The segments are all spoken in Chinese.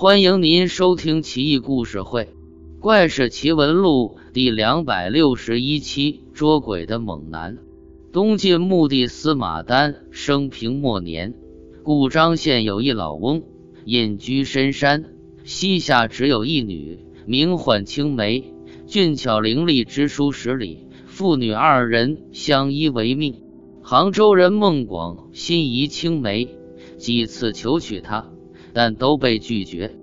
欢迎您收听《奇异故事会·怪事奇闻录》第两百六十一期：捉鬼的猛男。东晋穆帝司马丹生平末年，故章县有一老翁，隐居深山，膝下只有一女，名唤青梅，俊俏伶俐，知书识礼，父女二人相依为命。杭州人孟广心仪青梅，几次求娶她。但都被拒绝。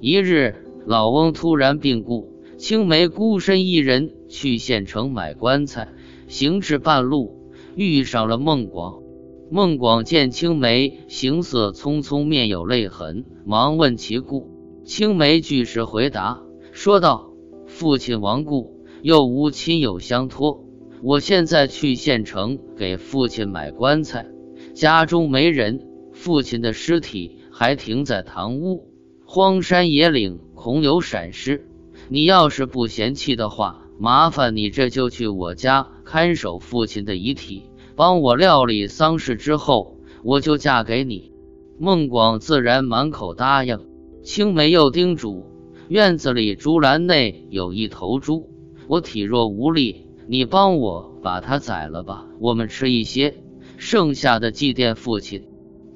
一日，老翁突然病故，青梅孤身一人去县城买棺材。行至半路，遇上了孟广。孟广见青梅行色匆匆，面有泪痕，忙问其故。青梅据实回答，说道：“父亲亡故，又无亲友相托，我现在去县城给父亲买棺材，家中没人，父亲的尸体。”还停在堂屋，荒山野岭，恐有闪失。你要是不嫌弃的话，麻烦你这就去我家看守父亲的遗体，帮我料理丧事，之后我就嫁给你。孟广自然满口答应。青梅又叮嘱：院子里竹篮内有一头猪，我体弱无力，你帮我把它宰了吧，我们吃一些，剩下的祭奠父亲。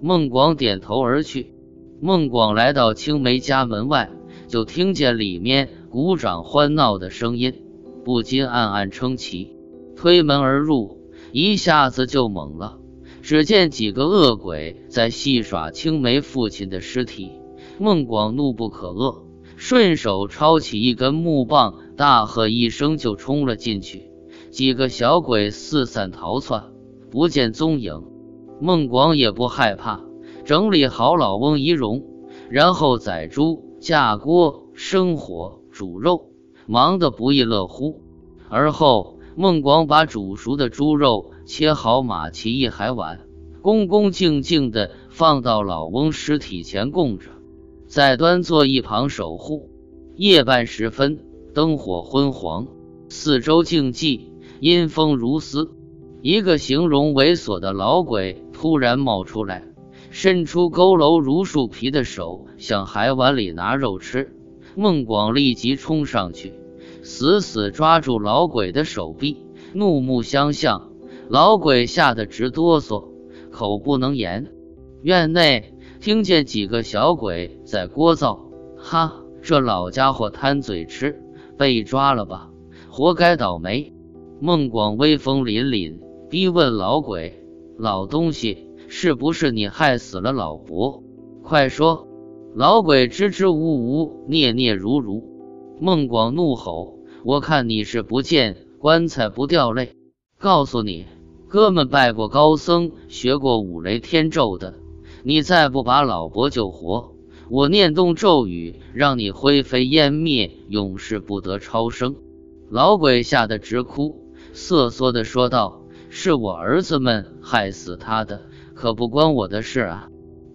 孟广点头而去。孟广来到青梅家门外，就听见里面鼓掌欢闹的声音，不禁暗暗称奇。推门而入，一下子就懵了。只见几个恶鬼在戏耍青梅父亲的尸体。孟广怒不可遏，顺手抄起一根木棒，大喝一声就冲了进去。几个小鬼四散逃窜，不见踪影。孟广也不害怕。整理好老翁仪容，然后宰猪、架锅、生火、煮肉，忙得不亦乐乎。而后，孟广把煮熟的猪肉切好，码齐一海碗，恭恭敬敬地放到老翁尸体前供着，再端坐一旁守护。夜半时分，灯火昏黄，四周静寂，阴风如丝。一个形容猥琐的老鬼突然冒出来。伸出佝偻如树皮的手，向海碗里拿肉吃。孟广立即冲上去，死死抓住老鬼的手臂，怒目相向。老鬼吓得直哆嗦，口不能言。院内听见几个小鬼在聒噪：“哈，这老家伙贪嘴吃，被抓了吧？活该倒霉！”孟广威风凛凛，逼问老鬼：“老东西。”是不是你害死了老伯？快说！老鬼支支吾吾，嗫嗫如如。孟广怒吼：“我看你是不见棺材不掉泪！告诉你，哥们拜过高僧，学过五雷天咒的。你再不把老伯救活，我念动咒语，让你灰飞烟灭，永世不得超生！”老鬼吓得直哭，瑟缩地说道：“是我儿子们害死他的。”可不关我的事啊！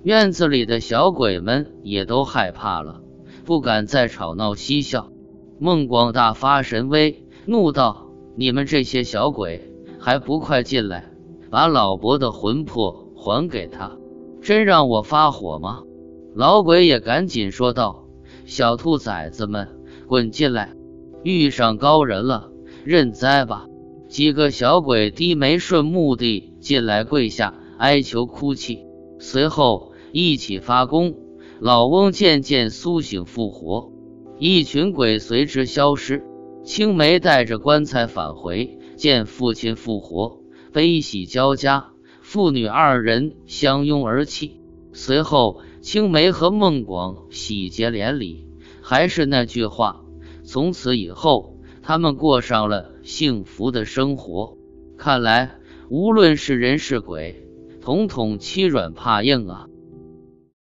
院子里的小鬼们也都害怕了，不敢再吵闹嬉笑。孟广大发神威，怒道：“你们这些小鬼，还不快进来，把老伯的魂魄还给他！真让我发火吗？”老鬼也赶紧说道：“小兔崽子们，滚进来！遇上高人了，认栽吧！”几个小鬼低眉顺目的进来跪下。哀求哭泣，随后一起发功。老翁渐渐苏醒复活，一群鬼随之消失。青梅带着棺材返回，见父亲复活，悲喜交加，父女二人相拥而泣。随后，青梅和孟广喜结连理。还是那句话，从此以后，他们过上了幸福的生活。看来，无论是人是鬼。统统欺软怕硬啊！